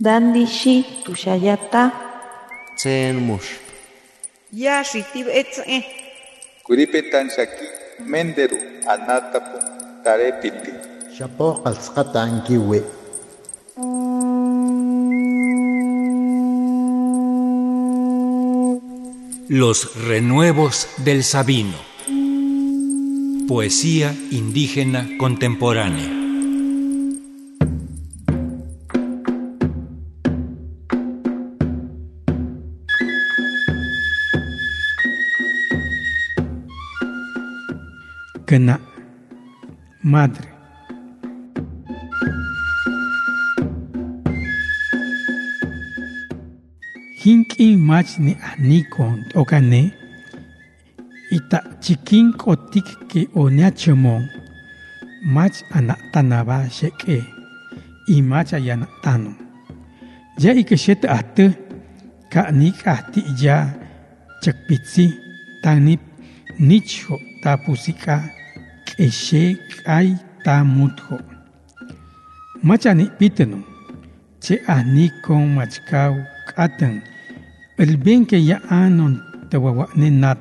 Dandishi tushayata. Tsen mush. Ya shitib etze. Kuripetan shaki menderu anatapu tarepiti. Shapo alzqata ankiwe. Los renuevos del Sabino. Poesía indígena contemporánea. Kena. Madre. Hinkin mach ni anikon okane. Ita chikin kotik ke onyachemon. Mach anatanaba sheke. Y mach ayanatano. Ya ikeshet ate. Ka nik ati ya. Chakpitsi. Tanip. Nicho tapusika. Keshe kai tamutho. Machani piteno. Che anikon machkau katan. El bien que ya anon tawawa nenat.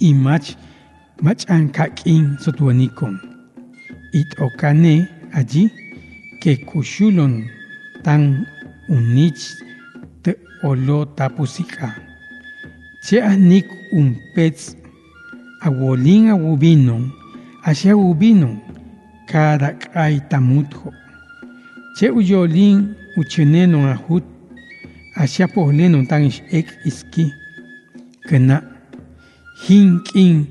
Y mach mach an kakin sotuanikon. It okane allí que kushulon tan unich te olo tapusika. Che anik un pez awolin awubinon, asya ubinon, kada kay tamutho. Che uyolin uchenenon ahut, asya pohlenon tan ek iski. Kena, hinkin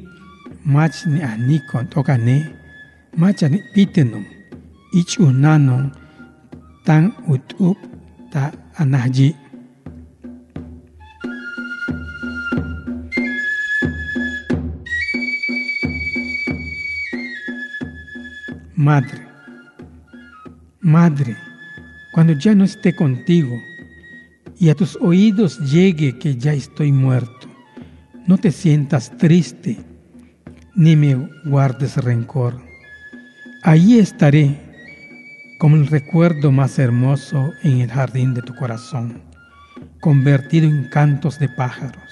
mach ni anikon tokane, mach ni pitenon, ich unanon, tan utup ta anahji. Madre, Madre, cuando ya no esté contigo y a tus oídos llegue que ya estoy muerto, no te sientas triste ni me guardes rencor. Allí estaré como el recuerdo más hermoso en el jardín de tu corazón, convertido en cantos de pájaros.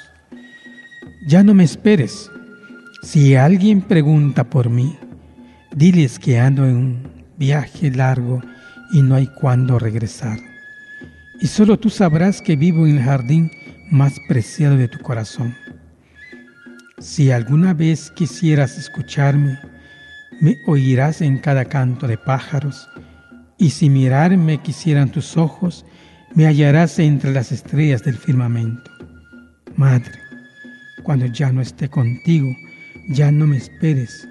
Ya no me esperes. Si alguien pregunta por mí, Diles que ando en un viaje largo y no hay cuándo regresar. Y solo tú sabrás que vivo en el jardín más preciado de tu corazón. Si alguna vez quisieras escucharme, me oirás en cada canto de pájaros, y si mirarme quisieran tus ojos, me hallarás entre las estrellas del firmamento. Madre, cuando ya no esté contigo, ya no me esperes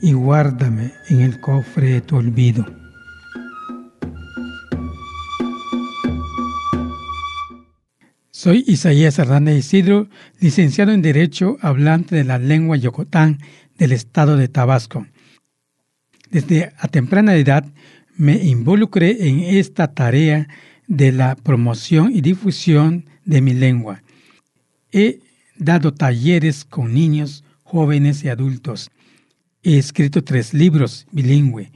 y guárdame en el cofre de tu olvido. Soy Isaías Hernández Isidro, licenciado en Derecho, hablante de la lengua yocotán del estado de Tabasco. Desde a temprana edad me involucré en esta tarea de la promoción y difusión de mi lengua. He dado talleres con niños, jóvenes y adultos He escrito tres libros bilingüe,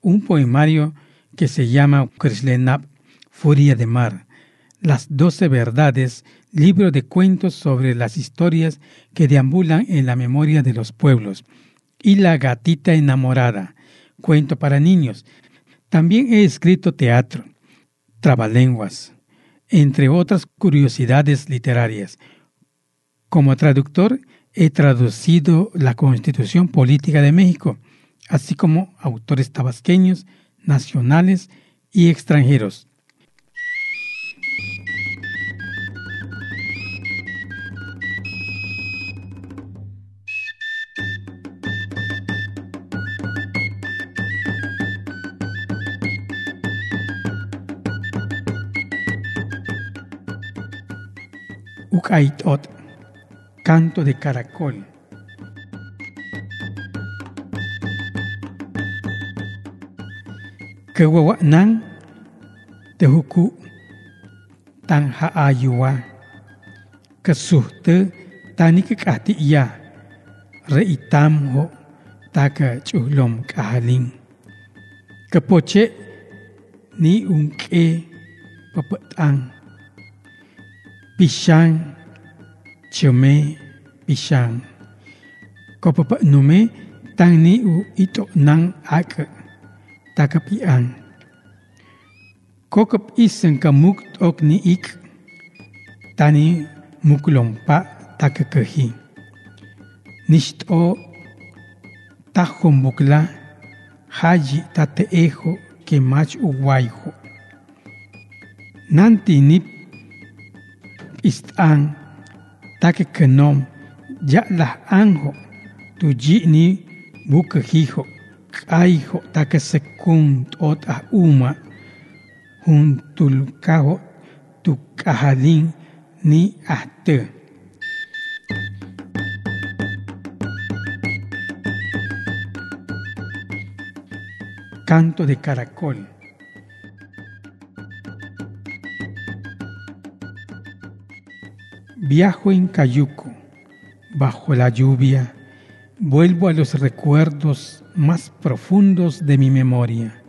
un poemario que se llama Krislenap, Furia de Mar, Las Doce Verdades, libro de cuentos sobre las historias que deambulan en la memoria de los pueblos, y La Gatita Enamorada, cuento para niños. También he escrito teatro, trabalenguas, entre otras curiosidades literarias. Como traductor, he traducido la Constitución Política de México, así como autores tabasqueños, nacionales y extranjeros. Canto de Caracol. Kewawak nan tehuku tan ha'ayuwa. Kesuh te tani ha kekati ia. Reitam ho taka cuhlom kahaling. Kepoce ni unke pepetang. Pisang Chome, pishan. Kopapa nume, tan ni u ito nang ak, takapian. Kokop isen kamuk ok ni ik, tani muklompa takakahi. Nisht o tajombukla, haji tateejo que mach uguayjo. Nanti ni istan take kenom ya la anjo tu ji ni bukahijo kaijo take sekund ot a uma juntul kajo tu kajalin ni ahte. Canto de caracol. Viajo en Cayuco, bajo la lluvia, vuelvo a los recuerdos más profundos de mi memoria.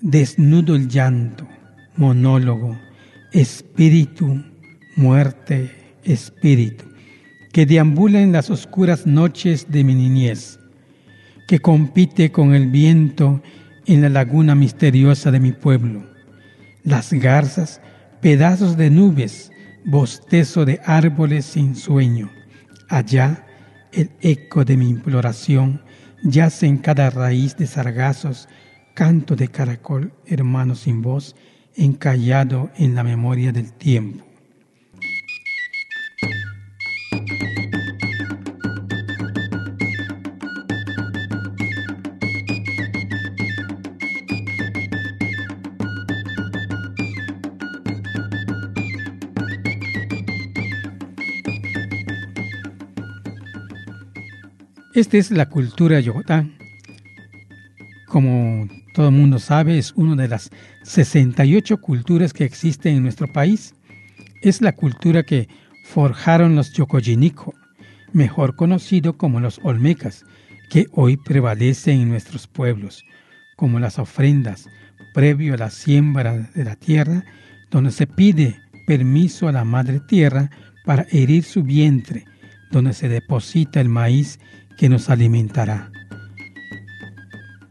Desnudo el llanto, monólogo, espíritu, muerte, espíritu, que deambula en las oscuras noches de mi niñez, que compite con el viento en la laguna misteriosa de mi pueblo. Las garzas, pedazos de nubes, bostezo de árboles sin sueño. Allá el eco de mi imploración yace en cada raíz de sargazos, canto de caracol, hermano sin voz, encallado en la memoria del tiempo. Esta es la cultura yogotá. Como todo el mundo sabe, es una de las 68 culturas que existen en nuestro país. Es la cultura que forjaron los yokoyinico, mejor conocido como los olmecas, que hoy prevalecen en nuestros pueblos, como las ofrendas previo a la siembra de la tierra, donde se pide permiso a la madre tierra para herir su vientre, donde se deposita el maíz que nos alimentará.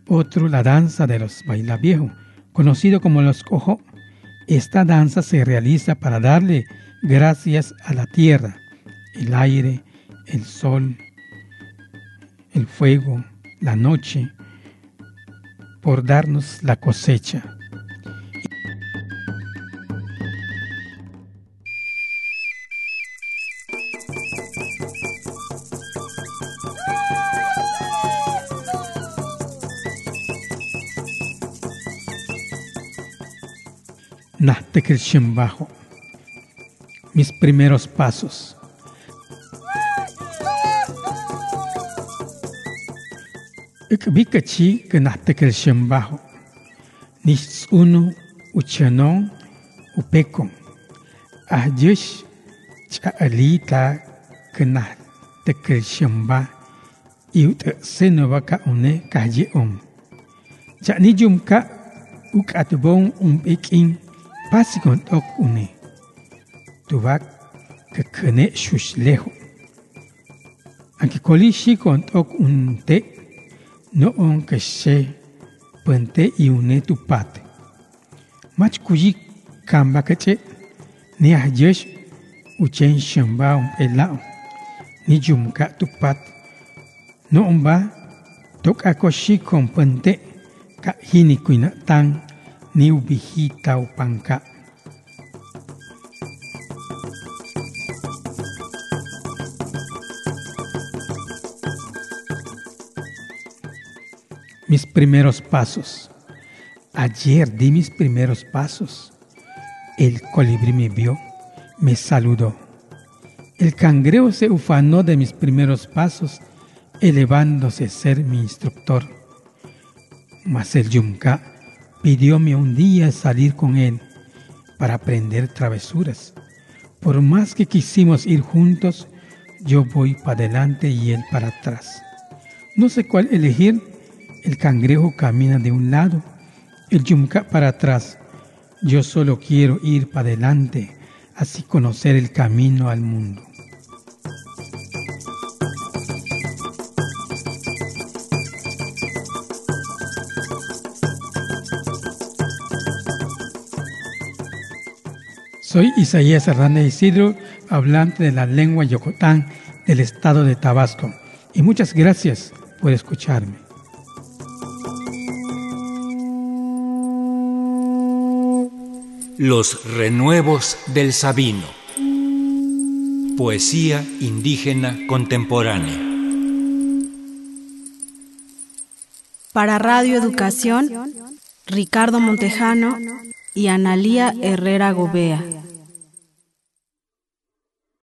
Otro, la danza de los bailaviejos, conocido como los cojo. Esta danza se realiza para darle gracias a la tierra, el aire, el sol, el fuego, la noche, por darnos la cosecha. Nahtekir Bajo. Mis primeros pasos. Ikbikachi que Nahtekir Bajo. Nichts uno uchanon upekon. Ahjush chalita que Nahtekir Shemba. Iut senobaka une kajeom. Chanijum ka um umpekin. Pasikon ok uni. Tubak kekene shush leho. Anki koli shikon unte no on kese pente iune tupate. Mach kuji kamba kece ni ahjesh uchen shamba um elao. Ni jumka tupat no ba tok ako shikon pente ka hini kuina tang tang ni ubihita upanka. Mis primeros pasos. Ayer di mis primeros pasos. El colibrí me vio, me saludó. El cangrejo se ufanó de mis primeros pasos, elevándose a ser mi instructor. Mas el yunca pidióme un día salir con él para aprender travesuras. Por más que quisimos ir juntos, yo voy para adelante y él para atrás. No sé cuál elegir. El cangrejo camina de un lado el yumca para atrás. Yo solo quiero ir para adelante, así conocer el camino al mundo. Soy Isaías Hernández Isidro, hablante de la lengua yocotán del estado de Tabasco, y muchas gracias por escucharme. Los renuevos del Sabino. Poesía indígena contemporánea. Para Radio Educación, Ricardo Montejano y Analía Herrera Gobea.